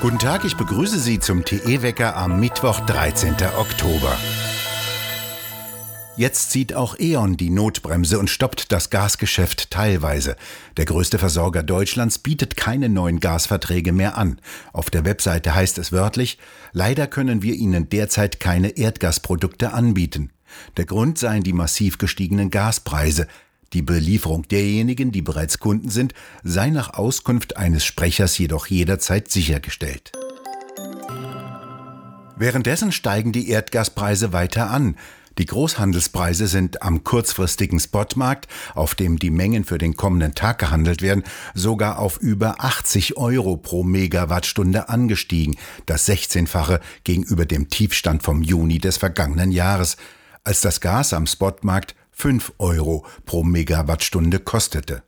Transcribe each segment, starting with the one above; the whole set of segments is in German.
Guten Tag, ich begrüße Sie zum TE-Wecker am Mittwoch, 13. Oktober. Jetzt zieht auch E.ON die Notbremse und stoppt das Gasgeschäft teilweise. Der größte Versorger Deutschlands bietet keine neuen Gasverträge mehr an. Auf der Webseite heißt es wörtlich, leider können wir Ihnen derzeit keine Erdgasprodukte anbieten. Der Grund seien die massiv gestiegenen Gaspreise. Die Belieferung derjenigen, die bereits Kunden sind, sei nach Auskunft eines Sprechers jedoch jederzeit sichergestellt. Währenddessen steigen die Erdgaspreise weiter an. Die Großhandelspreise sind am kurzfristigen Spotmarkt, auf dem die Mengen für den kommenden Tag gehandelt werden, sogar auf über 80 Euro pro Megawattstunde angestiegen, das 16-fache gegenüber dem Tiefstand vom Juni des vergangenen Jahres, als das Gas am Spotmarkt 5 Euro pro Megawattstunde kostete.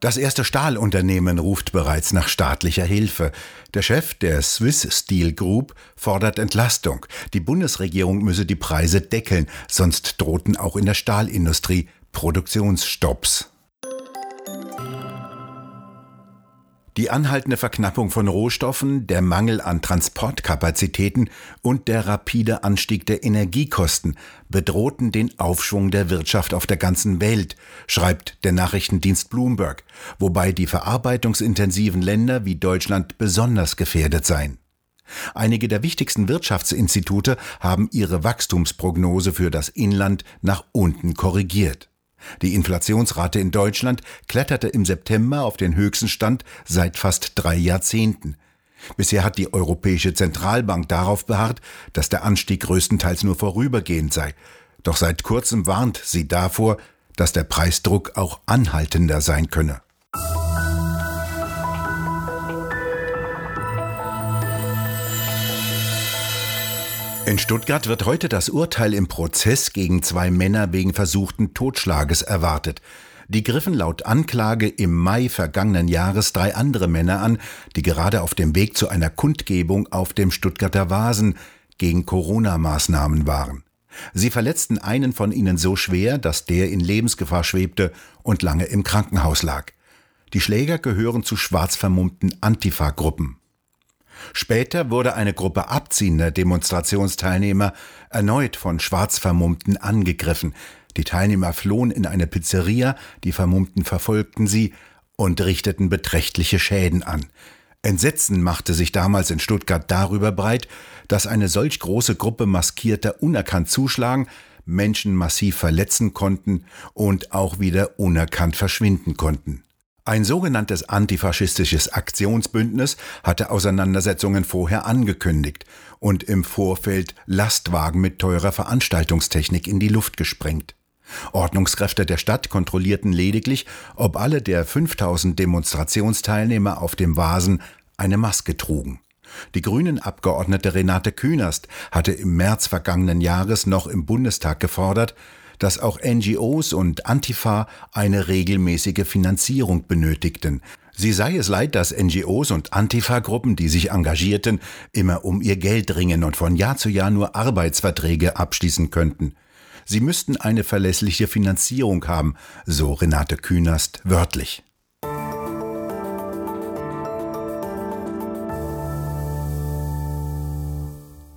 Das erste Stahlunternehmen ruft bereits nach staatlicher Hilfe. Der Chef der Swiss Steel Group fordert Entlastung. Die Bundesregierung müsse die Preise deckeln, sonst drohten auch in der Stahlindustrie Produktionsstopps. Die anhaltende Verknappung von Rohstoffen, der Mangel an Transportkapazitäten und der rapide Anstieg der Energiekosten bedrohten den Aufschwung der Wirtschaft auf der ganzen Welt, schreibt der Nachrichtendienst Bloomberg, wobei die verarbeitungsintensiven Länder wie Deutschland besonders gefährdet seien. Einige der wichtigsten Wirtschaftsinstitute haben ihre Wachstumsprognose für das Inland nach unten korrigiert. Die Inflationsrate in Deutschland kletterte im September auf den höchsten Stand seit fast drei Jahrzehnten. Bisher hat die Europäische Zentralbank darauf beharrt, dass der Anstieg größtenteils nur vorübergehend sei. Doch seit kurzem warnt sie davor, dass der Preisdruck auch anhaltender sein könne. In Stuttgart wird heute das Urteil im Prozess gegen zwei Männer wegen versuchten Totschlages erwartet. Die griffen laut Anklage im Mai vergangenen Jahres drei andere Männer an, die gerade auf dem Weg zu einer Kundgebung auf dem Stuttgarter Vasen gegen Corona-Maßnahmen waren. Sie verletzten einen von ihnen so schwer, dass der in Lebensgefahr schwebte und lange im Krankenhaus lag. Die Schläger gehören zu schwarz vermummten Antifa-Gruppen. Später wurde eine Gruppe abziehender Demonstrationsteilnehmer erneut von Schwarzvermummten angegriffen. Die Teilnehmer flohen in eine Pizzeria, die Vermummten verfolgten sie und richteten beträchtliche Schäden an. Entsetzen machte sich damals in Stuttgart darüber breit, dass eine solch große Gruppe Maskierter unerkannt zuschlagen, Menschen massiv verletzen konnten und auch wieder unerkannt verschwinden konnten. Ein sogenanntes antifaschistisches Aktionsbündnis hatte Auseinandersetzungen vorher angekündigt und im Vorfeld Lastwagen mit teurer Veranstaltungstechnik in die Luft gesprengt. Ordnungskräfte der Stadt kontrollierten lediglich, ob alle der 5000 Demonstrationsteilnehmer auf dem Vasen eine Maske trugen. Die Grünen-Abgeordnete Renate Künast hatte im März vergangenen Jahres noch im Bundestag gefordert, dass auch NGOs und Antifa eine regelmäßige Finanzierung benötigten. Sie sei es leid, dass NGOs und Antifa-Gruppen, die sich engagierten, immer um ihr Geld ringen und von Jahr zu Jahr nur Arbeitsverträge abschließen könnten. Sie müssten eine verlässliche Finanzierung haben, so Renate Künast wörtlich.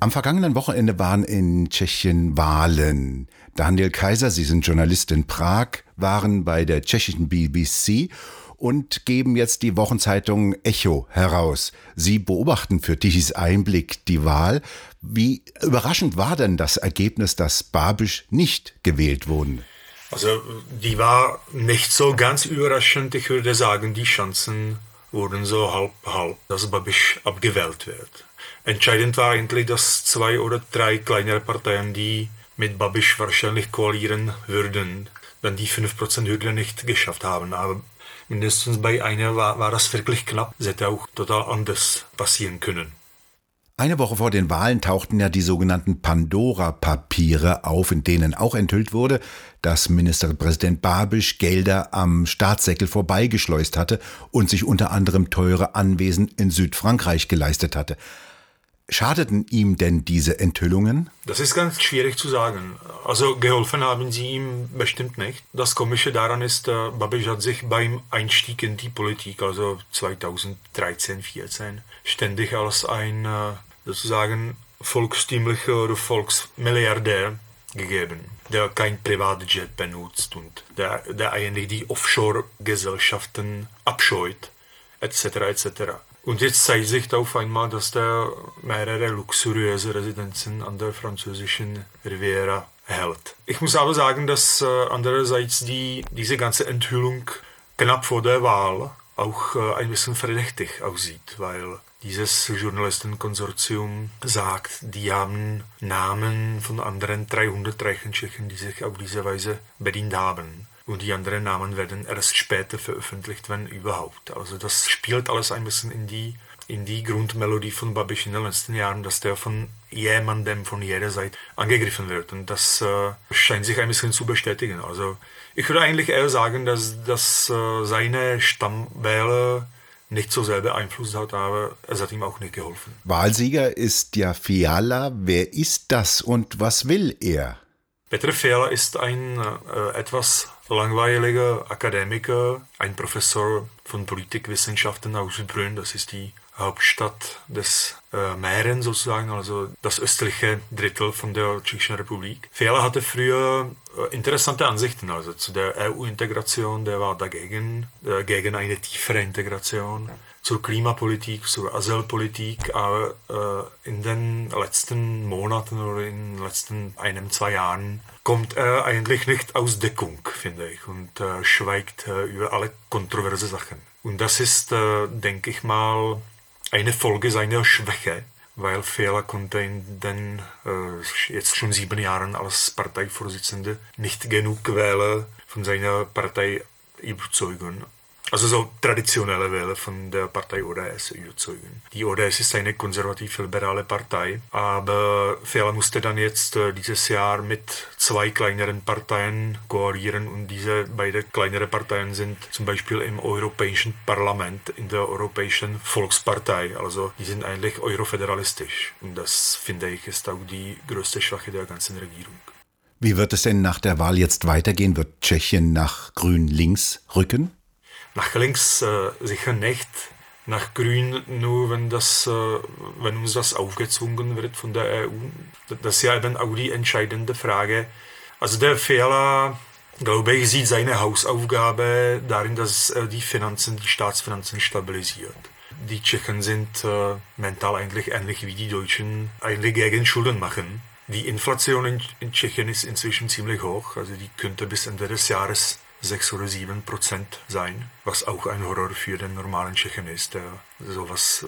Am vergangenen Wochenende waren in Tschechien Wahlen. Daniel Kaiser, Sie sind Journalist in Prag, waren bei der tschechischen BBC und geben jetzt die Wochenzeitung Echo heraus. Sie beobachten für Tichys Einblick die Wahl. Wie überraschend war denn das Ergebnis, dass Babisch nicht gewählt wurden? Also die war nicht so ganz überraschend. Ich würde sagen, die Chancen wurden so halb halb, dass Babisch abgewählt wird. Entscheidend war eigentlich, dass zwei oder drei kleinere Parteien, die mit Babisch wahrscheinlich koalieren würden, wenn die 5%-Hürde nicht geschafft haben. Aber mindestens bei einer war, war das wirklich knapp. Es hätte auch total anders passieren können. Eine Woche vor den Wahlen tauchten ja die sogenannten Pandora-Papiere auf, in denen auch enthüllt wurde, dass Ministerpräsident Babisch Gelder am Staatssäckel vorbeigeschleust hatte und sich unter anderem teure Anwesen in Südfrankreich geleistet hatte. Schadeten ihm denn diese Enthüllungen? Das ist ganz schwierig zu sagen. Also geholfen haben sie ihm bestimmt nicht. Das Komische daran ist, äh, Babiš hat sich beim Einstieg in die Politik, also 2013, 2014, ständig als ein äh, sozusagen volkstümlicher oder Volksmilliardär gegeben, der kein Privatjet benutzt und der, der eigentlich die Offshore-Gesellschaften abscheut, etc. etc. Und jetzt zeigt sich auf einmal, dass der mehrere luxuriöse Residenzen an der französischen Riviera hält. Ich muss aber sagen, dass äh, andererseits die, diese ganze Enthüllung knapp vor der Wahl auch äh, ein bisschen verdächtig aussieht, weil dieses Journalistenkonsortium sagt, die haben Namen von anderen 300 reichen Tschechen, die sich auf diese Weise bedient haben. Und die anderen Namen werden erst später veröffentlicht, wenn überhaupt. Also das spielt alles ein bisschen in die, in die Grundmelodie von Babiš in den letzten Jahren, dass der von jemandem von jeder Seite angegriffen wird. Und das äh, scheint sich ein bisschen zu bestätigen. Also ich würde eigentlich eher sagen, dass, dass äh, seine Stammwähler nicht so sehr beeinflusst hat, aber es hat ihm auch nicht geholfen. Wahlsieger ist ja Fiala. Wer ist das und was will er? Petr Fiala ist ein äh, etwas langweiliger Akademiker, ein Professor von Politikwissenschaften aus Brünn, das ist die Hauptstadt des äh, Mähren sozusagen, also das östliche Drittel von der Tschechischen Republik. Fiala hatte früher interessante Ansichten also zu der EU-Integration, der war dagegen, äh, gegen eine tiefere Integration, zur Klimapolitik, zur Asylpolitik, aber äh, in den letzten Monaten oder in den letzten einem, zwei Jahren kommt er eigentlich nicht aus Deckung, finde ich, und äh, schweigt über alle kontroverse Sachen. Und das ist, denke ich mal, eine Folge seiner Schwäche, weil Fehler konnte in den äh, jetzt schon sieben Jahren als Parteivorsitzende nicht genug Wähler von seiner Partei überzeugen. Also so traditionelle Wähler von der Partei ODS überzeugen. Die ODS ist eine konservativ-liberale Partei, aber Fehler musste dann jetzt äh, dieses Jahr mit zwei kleineren Parteien koalieren und diese beiden kleineren Parteien sind zum Beispiel im Europäischen Parlament, in der Europäischen Volkspartei. Also die sind eigentlich eurofederalistisch und das finde ich ist auch die größte Schwäche der ganzen Regierung. Wie wird es denn nach der Wahl jetzt weitergehen? Wird Tschechien nach Grün-Links rücken? Nach links äh, sicher nicht. Nach grün nur, wenn, das, äh, wenn uns das aufgezwungen wird von der EU. Das ist ja eben auch die entscheidende Frage. Also der Fehler, glaube ich, sieht seine Hausaufgabe darin, dass er die Finanzen, die Staatsfinanzen stabilisiert. Die Tschechen sind äh, mental eigentlich ähnlich wie die Deutschen, eigentlich gegen Schulden machen. Die Inflation in, in Tschechien ist inzwischen ziemlich hoch, also die könnte bis Ende des Jahres 6 oder 7 Prozent sein, was auch ein Horror für den normalen Tschechen ist, der sowas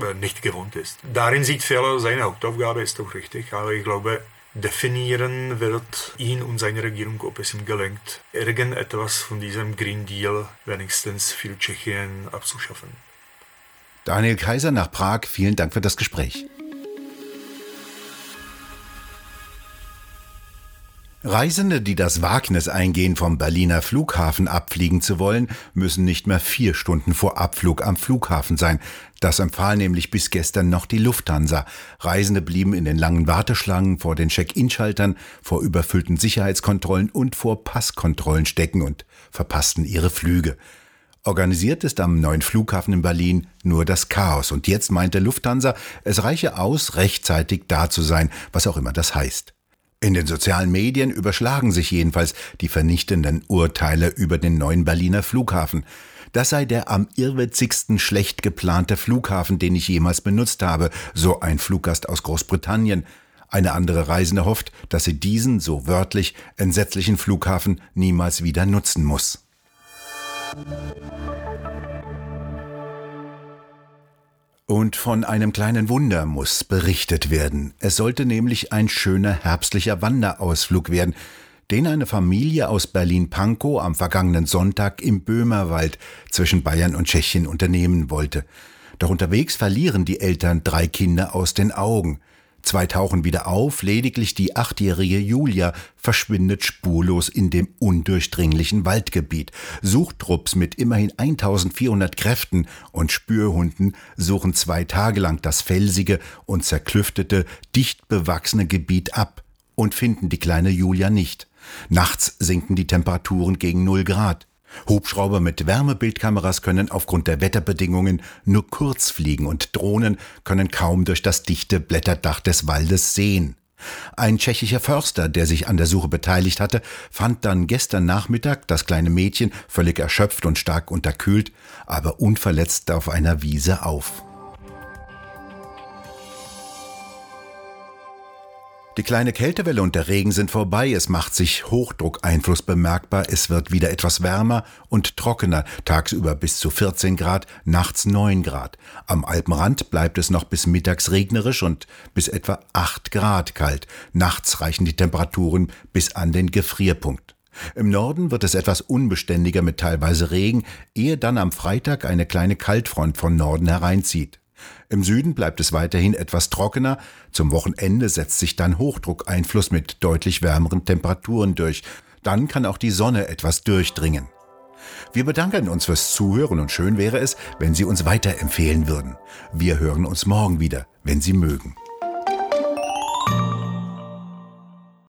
äh, nicht gewohnt ist. Darin sieht Fehler seine Hauptaufgabe, ist auch richtig, aber ich glaube, definieren wird ihn und seine Regierung, ob es ihm gelingt, irgendetwas von diesem Green Deal wenigstens für Tschechien abzuschaffen. Daniel Kaiser nach Prag, vielen Dank für das Gespräch. Reisende, die das Wagnis eingehen, vom Berliner Flughafen abfliegen zu wollen, müssen nicht mehr vier Stunden vor Abflug am Flughafen sein. Das empfahl nämlich bis gestern noch die Lufthansa. Reisende blieben in den langen Warteschlangen vor den Check-in-Schaltern, vor überfüllten Sicherheitskontrollen und vor Passkontrollen stecken und verpassten ihre Flüge. Organisiert ist am neuen Flughafen in Berlin nur das Chaos. Und jetzt meint der Lufthansa, es reiche aus, rechtzeitig da zu sein, was auch immer das heißt. In den sozialen Medien überschlagen sich jedenfalls die vernichtenden Urteile über den neuen Berliner Flughafen. Das sei der am irrwitzigsten schlecht geplante Flughafen, den ich jemals benutzt habe, so ein Fluggast aus Großbritannien. Eine andere Reisende hofft, dass sie diesen, so wörtlich, entsetzlichen Flughafen niemals wieder nutzen muss. Und von einem kleinen Wunder muss berichtet werden. Es sollte nämlich ein schöner herbstlicher Wanderausflug werden, den eine Familie aus Berlin-Pankow am vergangenen Sonntag im Böhmerwald zwischen Bayern und Tschechien unternehmen wollte. Doch unterwegs verlieren die Eltern drei Kinder aus den Augen. Zwei tauchen wieder auf, lediglich die achtjährige Julia verschwindet spurlos in dem undurchdringlichen Waldgebiet. Suchtrupps mit immerhin 1400 Kräften und Spürhunden suchen zwei Tage lang das felsige und zerklüftete, dicht bewachsene Gebiet ab und finden die kleine Julia nicht. Nachts sinken die Temperaturen gegen null Grad. Hubschrauber mit Wärmebildkameras können aufgrund der Wetterbedingungen nur kurz fliegen und Drohnen können kaum durch das dichte Blätterdach des Waldes sehen. Ein tschechischer Förster, der sich an der Suche beteiligt hatte, fand dann gestern Nachmittag das kleine Mädchen völlig erschöpft und stark unterkühlt, aber unverletzt auf einer Wiese auf. Die kleine Kältewelle und der Regen sind vorbei, es macht sich Hochdruckeinfluss bemerkbar, es wird wieder etwas wärmer und trockener, tagsüber bis zu 14 Grad, nachts 9 Grad. Am Alpenrand bleibt es noch bis mittags regnerisch und bis etwa 8 Grad kalt. Nachts reichen die Temperaturen bis an den Gefrierpunkt. Im Norden wird es etwas unbeständiger mit teilweise Regen, ehe dann am Freitag eine kleine Kaltfront von Norden hereinzieht. Im Süden bleibt es weiterhin etwas trockener, zum Wochenende setzt sich dann Hochdruckeinfluss mit deutlich wärmeren Temperaturen durch, dann kann auch die Sonne etwas durchdringen. Wir bedanken uns fürs Zuhören und schön wäre es, wenn Sie uns weiterempfehlen würden. Wir hören uns morgen wieder, wenn Sie mögen.